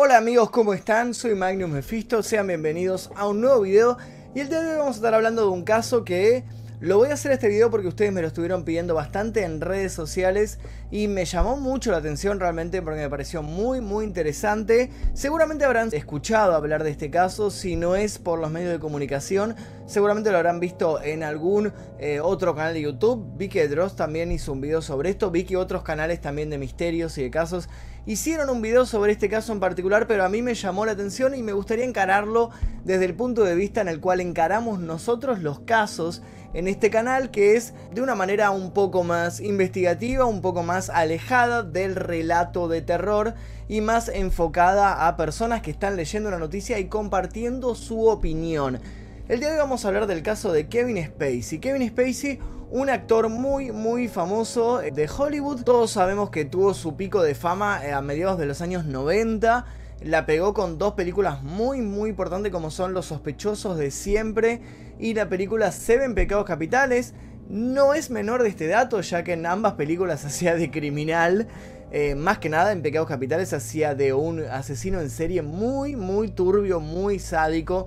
Hola amigos, ¿cómo están? Soy Magnus Mephisto, sean bienvenidos a un nuevo video y el día de hoy vamos a estar hablando de un caso que lo voy a hacer este video porque ustedes me lo estuvieron pidiendo bastante en redes sociales y me llamó mucho la atención realmente porque me pareció muy muy interesante. Seguramente habrán escuchado hablar de este caso, si no es por los medios de comunicación, seguramente lo habrán visto en algún eh, otro canal de YouTube. Vi que Dross también hizo un video sobre esto, vi que otros canales también de misterios y de casos hicieron un video sobre este caso en particular, pero a mí me llamó la atención y me gustaría encararlo desde el punto de vista en el cual encaramos nosotros los casos en este canal, que es de una manera un poco más investigativa, un poco más alejada del relato de terror y más enfocada a personas que están leyendo una noticia y compartiendo su opinión. El día de hoy vamos a hablar del caso de Kevin Spacey. Kevin Spacey un actor muy muy famoso de Hollywood. Todos sabemos que tuvo su pico de fama eh, a mediados de los años 90. La pegó con dos películas muy muy importantes como son Los sospechosos de siempre y la película Seven Pecados Capitales. No es menor de este dato ya que en ambas películas hacía de criminal. Eh, más que nada en Pecados Capitales hacía de un asesino en serie muy muy turbio, muy sádico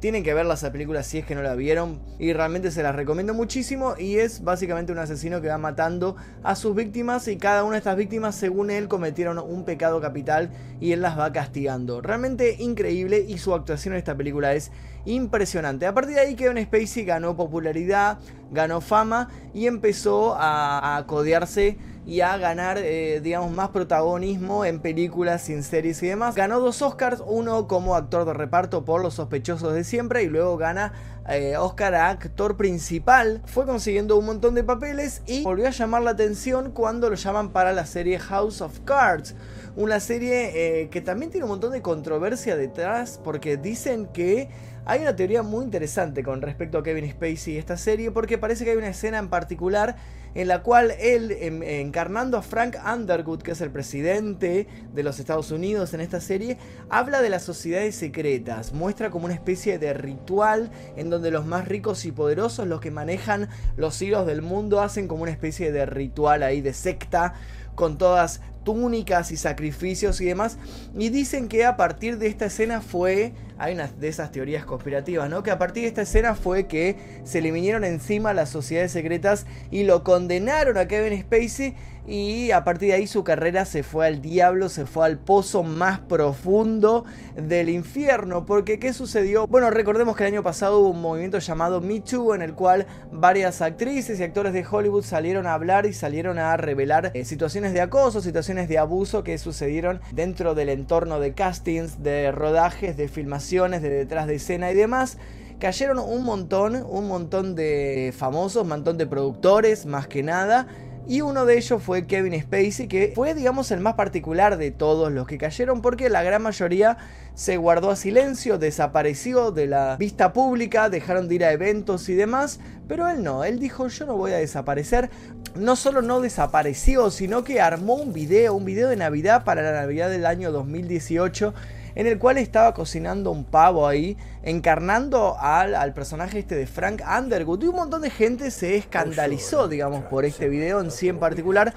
tienen que ver las películas si es que no la vieron y realmente se las recomiendo muchísimo y es básicamente un asesino que va matando a sus víctimas y cada una de estas víctimas según él cometieron un pecado capital y él las va castigando. Realmente increíble y su actuación en esta película es impresionante. A partir de ahí Kevin Spacey ganó popularidad, ganó fama y empezó a, a codearse y a ganar, eh, digamos, más protagonismo en películas, en series y demás. Ganó dos Oscars, uno como actor de reparto por Los sospechosos de siempre y luego gana eh, Oscar a actor principal. Fue consiguiendo un montón de papeles y volvió a llamar la atención cuando lo llaman para la serie House of Cards. Una serie eh, que también tiene un montón de controversia detrás porque dicen que hay una teoría muy interesante con respecto a Kevin Spacey y esta serie porque parece que hay una escena en particular en la cual él, em, encarnando a Frank Underwood, que es el presidente de los Estados Unidos en esta serie, habla de las sociedades secretas, muestra como una especie de ritual en donde los más ricos y poderosos, los que manejan los hilos del mundo, hacen como una especie de ritual ahí de secta con todas túnicas y sacrificios y demás. Y dicen que a partir de esta escena fue, hay una de esas teorías conspirativas, ¿no? Que a partir de esta escena fue que se le vinieron encima las sociedades secretas y lo condenaron a Kevin Spacey y a partir de ahí su carrera se fue al diablo, se fue al pozo más profundo del infierno. Porque ¿qué sucedió? Bueno, recordemos que el año pasado hubo un movimiento llamado Me Too en el cual varias actrices y actores de Hollywood salieron a hablar y salieron a revelar eh, situaciones de acoso, situaciones de abuso que sucedieron dentro del entorno de castings, de rodajes, de filmaciones, de detrás de escena y demás cayeron un montón, un montón de famosos, un montón de productores, más que nada, y uno de ellos fue Kevin Spacey, que fue, digamos, el más particular de todos los que cayeron, porque la gran mayoría se guardó a silencio, desapareció de la vista pública, dejaron de ir a eventos y demás, pero él no, él dijo yo no voy a desaparecer. No solo no desapareció, sino que armó un video, un video de Navidad para la Navidad del año 2018 en el cual estaba cocinando un pavo ahí, encarnando al, al, personaje este de Frank Underwood. Y un montón de gente se escandalizó, digamos, por este video en sí en particular,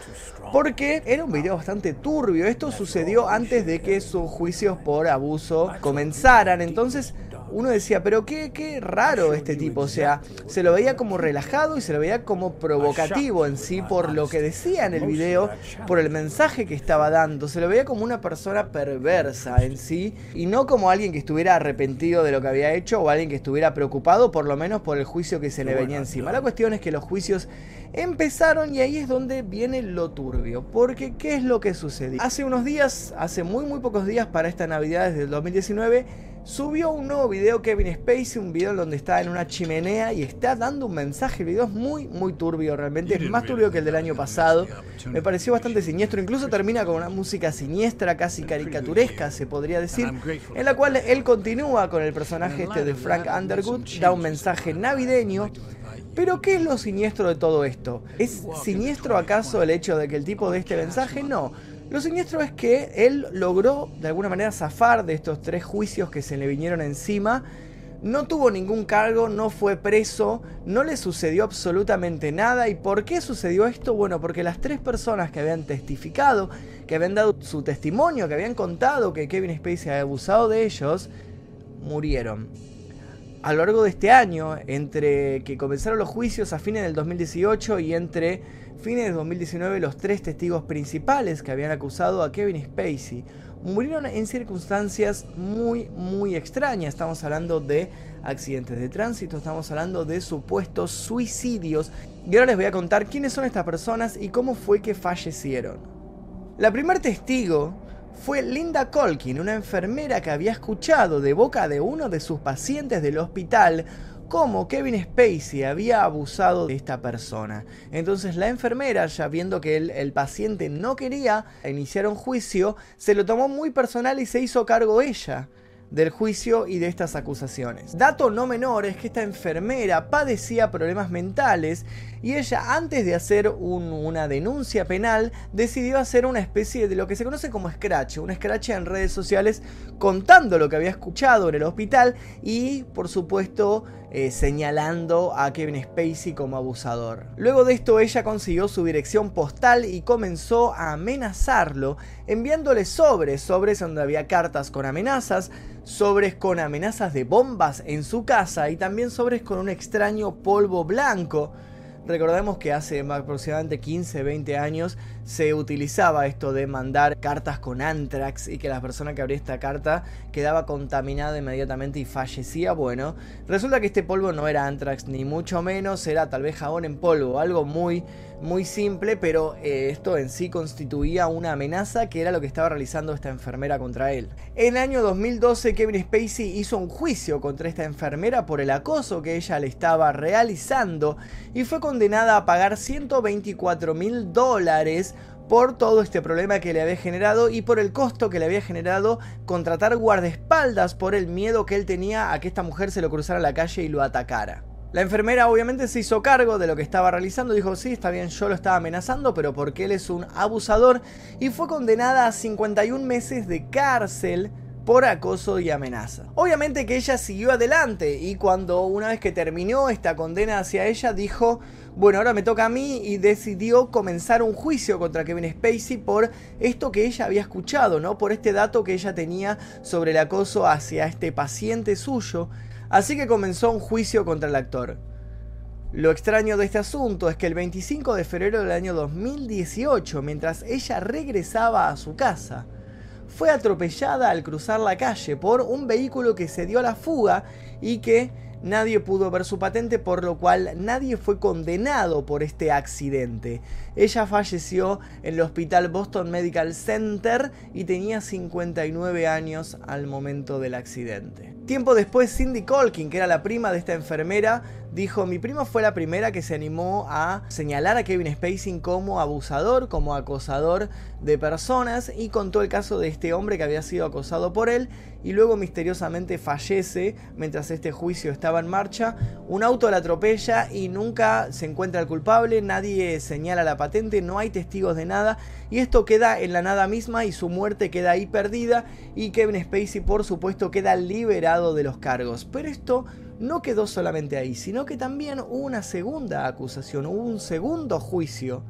porque era un video bastante turbio. Esto sucedió antes de que sus juicios por abuso comenzaran. Entonces uno decía, pero qué, qué raro este tipo, o sea, se lo veía como relajado y se lo veía como provocativo en sí por lo que decía en el video, por el mensaje que estaba dando, se lo veía como una persona perversa en sí y no como alguien que estuviera arrepentido de lo que había hecho o alguien que estuviera preocupado por lo menos por el juicio que se le venía encima. La cuestión es que los juicios empezaron y ahí es donde viene lo turbio, porque ¿qué es lo que sucedió? Hace unos días, hace muy muy pocos días para esta Navidad desde el 2019, subió un nuevo video Kevin Spacey, un video en donde está en una chimenea y está dando un mensaje. El video es muy, muy turbio realmente, es más turbio que el del año pasado. Me pareció bastante siniestro, incluso termina con una música siniestra, casi caricaturesca, se podría decir, en la cual él continúa con el personaje este de Frank Underwood, da un mensaje navideño. Pero ¿qué es lo siniestro de todo esto? ¿Es siniestro acaso el hecho de que el tipo de este mensaje? No. Lo siniestro es que él logró de alguna manera zafar de estos tres juicios que se le vinieron encima, no tuvo ningún cargo, no fue preso, no le sucedió absolutamente nada. ¿Y por qué sucedió esto? Bueno, porque las tres personas que habían testificado, que habían dado su testimonio, que habían contado que Kevin Spacey había abusado de ellos, murieron. A lo largo de este año, entre que comenzaron los juicios a fines del 2018 y entre fines del 2019, los tres testigos principales que habían acusado a Kevin Spacey murieron en circunstancias muy, muy extrañas. Estamos hablando de accidentes de tránsito, estamos hablando de supuestos suicidios. Y ahora les voy a contar quiénes son estas personas y cómo fue que fallecieron. La primer testigo fue Linda Colkin, una enfermera que había escuchado de boca de uno de sus pacientes del hospital cómo Kevin Spacey había abusado de esta persona. Entonces la enfermera, ya viendo que el, el, paciente no quería iniciar un juicio, se lo tomó muy personal y se hizo cargo ella del juicio y de estas acusaciones. Dato no menor es que esta enfermera padecía problemas mentales y ella antes de hacer una denuncia penal decidió hacer una especie de lo que se conoce como scratch, un scratch en redes sociales contando lo que había escuchado en el hospital y por supuesto eh, señalando a Kevin Spacey como abusador. Luego de esto ella consiguió su dirección postal y comenzó a amenazarlo enviándole sobres, sobres donde había cartas con amenazas, sobres con amenazas de bombas en su casa y también sobres con un extraño polvo blanco Recordemos que hace aproximadamente 15, 20 años se utilizaba esto de mandar cartas con anthrax y que la persona que abría esta carta quedaba contaminada inmediatamente y fallecía. Bueno, resulta que este polvo no era anthrax ni mucho menos, era tal vez jabón en polvo, algo muy muy simple, pero eh, esto en sí constituía una amenaza que era lo que estaba realizando esta enfermera contra él. En el año 2012 Kevin Spacey hizo un juicio contra esta enfermera por el acoso que ella le estaba realizando y fue condenada a pagar 124 mil dólares por todo este problema que le había generado y por el costo que le había generado contratar guardaespaldas por el miedo que él tenía a que esta mujer se lo cruzara la calle y lo atacara. La enfermera obviamente se hizo cargo de lo que estaba realizando, dijo sí, está bien, yo lo estaba amenazando, pero porque él es un abusador y fue condenada a 51 meses de cárcel por acoso y amenaza. Obviamente que ella siguió adelante y cuando una vez que terminó esta condena hacia ella dijo, bueno, ahora me toca a mí y decidió comenzar un juicio contra Kevin Spacey por esto que ella había escuchado, ¿no? Por este dato que ella tenía sobre el acoso hacia este paciente suyo Así que comenzó un juicio contra el actor. Lo extraño de este asunto es que el 25 de febrero del año 2018, mientras ella regresaba a su casa, fue atropellada al cruzar la calle por un vehículo que se dio a la fuga y que nadie pudo ver su patente, por lo cual nadie fue condenado por este accidente. Ella falleció en el hospital Boston Medical Center y tenía 59 años al momento del accidente. Tiempo después, Cindy Colkin, que era la prima de esta enfermera, dijo, mi prima fue la primera que se animó a señalar a Kevin Spacey como abusador, como acosador de personas y contó el caso de este hombre que había sido acosado por él y luego misteriosamente fallece mientras este juicio estaba en marcha. Un auto la atropella y nunca se encuentra el culpable, nadie señala la patente, no hay testigos de nada y esto queda en la nada misma y su muerte queda ahí perdida y Kevin Spacey por supuesto queda liberado de los cargos. Pero esto no quedó solamente ahí, sino que también hubo una segunda acusación, hubo un segundo juicio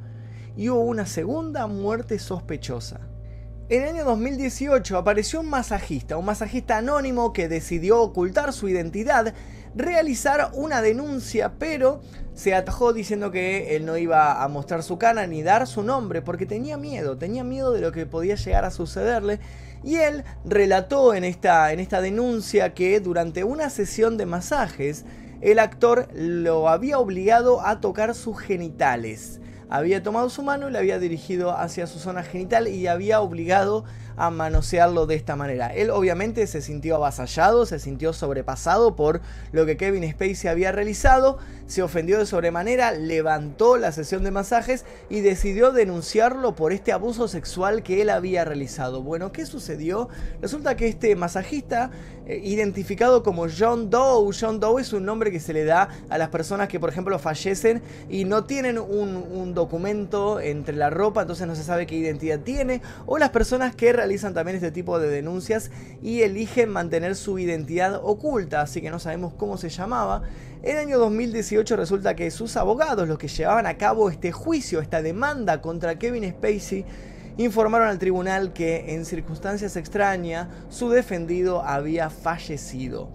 y hubo una segunda muerte sospechosa. En el año 2018 apareció un masajista, un masajista anónimo que decidió ocultar su identidad, realizar una denuncia, pero se atajó diciendo que él no iba a mostrar su cara ni dar su nombre porque tenía miedo, tenía miedo de lo que podía llegar a sucederle y él relató en esta, en esta denuncia que durante una sesión de masajes el actor lo había obligado a tocar sus genitales. Había tomado su mano y le había dirigido hacia su zona genital y había obligado a manosearlo de esta manera. Él obviamente se sintió avasallado, se sintió sobrepasado por lo que Kevin Spacey había realizado, se ofendió de sobremanera, levantó la sesión de masajes y decidió denunciarlo por este abuso sexual que él había realizado. Bueno, ¿qué sucedió? Resulta que este masajista, eh, identificado como John Doe, John Doe es un nombre que se le da a las personas que por ejemplo fallecen y no tienen un, un documento entre la ropa, entonces no se sabe qué identidad tiene, o las personas que también este tipo de denuncias y eligen mantener su identidad oculta, así que no sabemos cómo se llamaba. En el año 2018 resulta que sus abogados, los que llevaban a cabo este juicio, esta demanda contra Kevin Spacey, informaron al tribunal que en circunstancias extrañas su defendido había fallecido.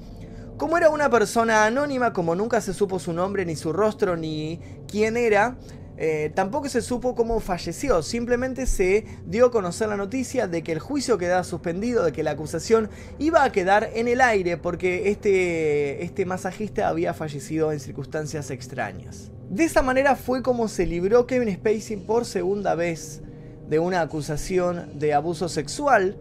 Como era una persona anónima, como nunca se supo su nombre, ni su rostro, ni quién era, eh, tampoco se supo cómo falleció, simplemente se dio a conocer la noticia de que el juicio quedaba suspendido, de que la acusación iba a quedar en el aire porque este, este masajista había fallecido en circunstancias extrañas. De esa manera fue como se libró Kevin Spacey por segunda vez de una acusación de abuso sexual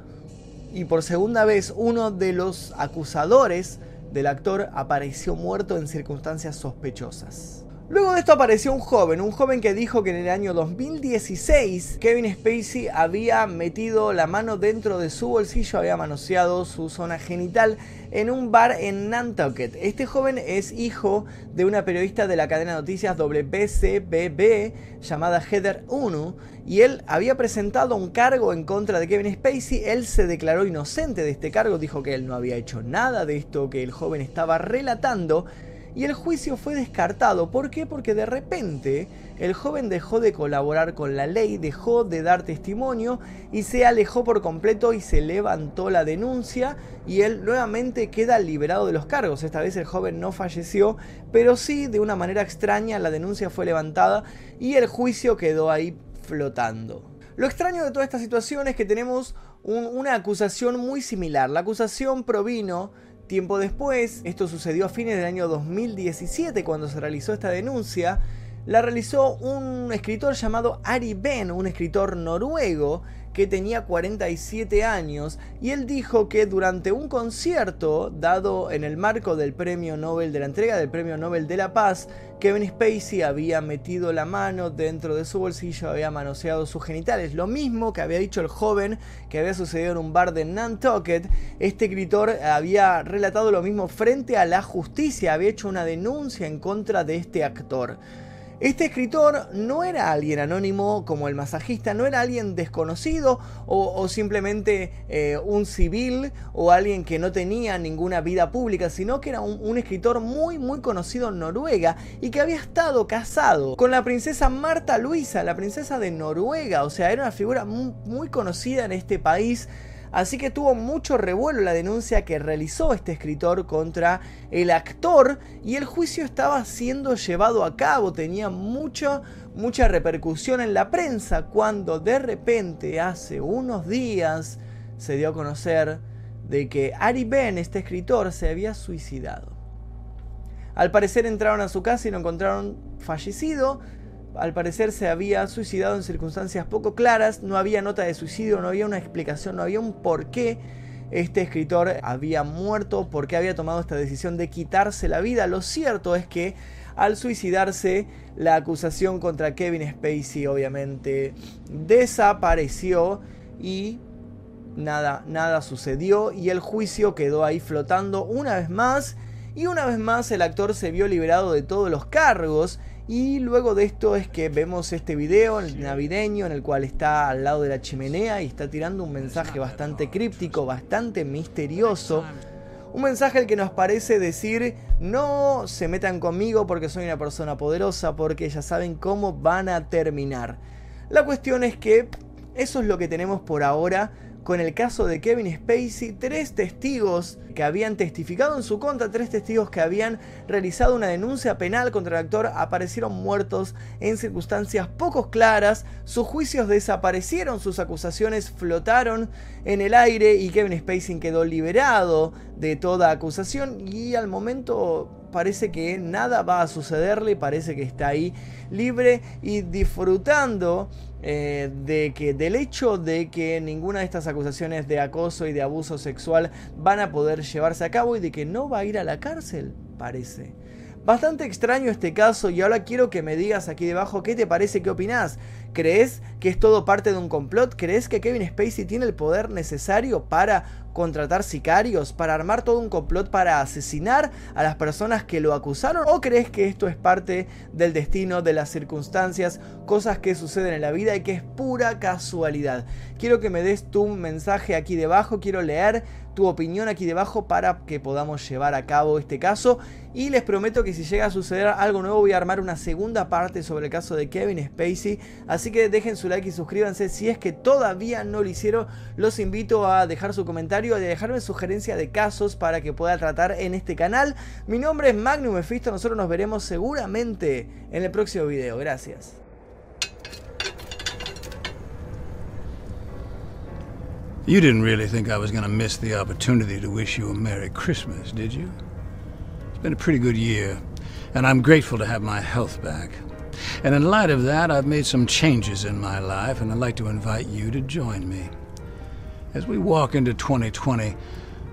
y por segunda vez uno de los acusadores del actor apareció muerto en circunstancias sospechosas. Luego de esto apareció un joven, un joven que dijo que en el año 2016 Kevin Spacey había metido la mano dentro de su bolsillo, había manoseado su zona genital en un bar en Nantucket. Este joven es hijo de una periodista de la cadena de noticias WCBB llamada Heather Unu y él había presentado un cargo en contra de Kevin Spacey. Él se declaró inocente de este cargo, dijo que él no había hecho nada de esto que el joven estaba relatando y el juicio fue descartado. ¿Por qué? Porque de repente el joven dejó de colaborar con la ley, dejó de dar testimonio y se alejó por completo y se levantó la denuncia y él nuevamente queda liberado de los cargos. Esta vez el joven no falleció, pero sí de una manera extraña la denuncia fue levantada y el juicio quedó ahí flotando. Lo extraño de toda esta situación es que tenemos una acusación muy similar. La acusación provino Tiempo después, esto sucedió a fines del año 2017 cuando se realizó esta denuncia, la realizó un escritor llamado Ari Ben, un escritor noruego que tenía 47 años y él dijo que durante un concierto dado en el marco del premio Nobel de la entrega del premio Nobel de la Paz, Kevin Spacey había metido la mano dentro de su bolsillo, había manoseado sus genitales, lo mismo que había dicho el joven que había sucedido en un bar de Nantucket, este escritor había relatado lo mismo frente a la justicia, había hecho una denuncia en contra de este actor. Este escritor no era alguien anónimo como el masajista, no era alguien desconocido o, simplemente eh, un civil o alguien que no tenía ninguna vida pública, sino que era un, escritor muy muy conocido en Noruega y que había estado casado con la princesa Marta Luisa, la princesa de Noruega, o sea, era una figura muy conocida en este país Así que tuvo mucho revuelo la denuncia que realizó este escritor contra el actor y el juicio estaba siendo llevado a cabo, tenía mucha, mucha repercusión en la prensa cuando de repente hace unos días se dio a conocer de que Ari Ben, este escritor, se había suicidado. Al parecer entraron a su casa y lo encontraron fallecido, al parecer se había suicidado en circunstancias poco claras, no había nota de suicidio, no había una explicación, no había un por qué este escritor había muerto, por qué había tomado esta decisión de quitarse la vida. Lo cierto es que al suicidarse, la acusación contra Kevin Spacey obviamente desapareció y nada, nada sucedió y el juicio quedó ahí flotando una vez más y una vez más el actor se vio liberado de todos los cargos y luego de esto es que vemos este video navideño en el cual está al lado de la chimenea y está tirando un mensaje bastante críptico, bastante misterioso. Un mensaje al que nos parece decir no se metan conmigo porque soy una persona poderosa, porque ya saben cómo van a terminar. La cuestión es que eso es lo que tenemos por ahora con el caso de Kevin Spacey, tres testigos que habían testificado en su contra, tres testigos que habían realizado una denuncia penal contra el actor aparecieron muertos en circunstancias poco claras, sus juicios desaparecieron, sus acusaciones flotaron en el aire y Kevin Spacey quedó liberado de toda acusación y al momento parece que nada va a sucederle, parece que está ahí libre y disfrutando eh, de que, del hecho de que ninguna de estas acusaciones de acoso y de abuso sexual van a poder llevarse a cabo y de que no va a ir a la cárcel, parece. Bastante extraño este caso y ahora quiero que me digas aquí debajo qué te parece, qué opinás. ¿Crees que es todo parte de un complot? ¿Crees que Kevin Spacey tiene el poder necesario para contratar sicarios, para armar todo un complot para asesinar a las personas que lo acusaron? ¿O crees que esto es parte del destino, de las circunstancias, cosas que suceden en la vida y que es pura casualidad? Quiero que me des tu mensaje aquí debajo, quiero leer tu opinión aquí debajo para que podamos llevar a cabo este caso. Y les prometo que si llega a suceder algo nuevo voy a armar una segunda parte sobre el caso de Kevin Spacey. Así que dejen su like y suscríbanse si es que todavía no lo hicieron. Los invito a dejar su comentario, a dejarme sugerencia de casos para que pueda tratar en este canal. Mi nombre es Magnum Mephisto, nosotros nos veremos seguramente en el próximo video. Gracias. You didn't really think I was going to miss the opportunity to wish you a Merry Christmas, did you? It's been a pretty good year, and I'm grateful to have my health back. And in light of that, I've made some changes in my life, and I'd like to invite you to join me. As we walk into 2020,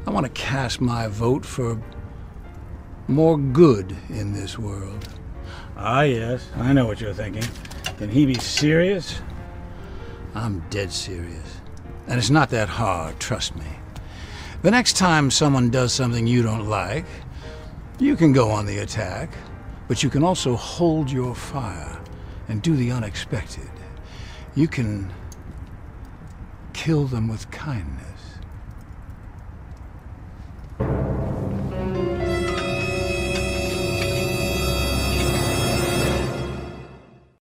I want to cast my vote for more good in this world. Ah, yes, I know what you're thinking. Can he be serious? I'm dead serious. And it's not that hard, trust me. The next time someone does something you don't like, you can go on the attack, but you can also hold your fire and do the unexpected. You can kill them with kindness.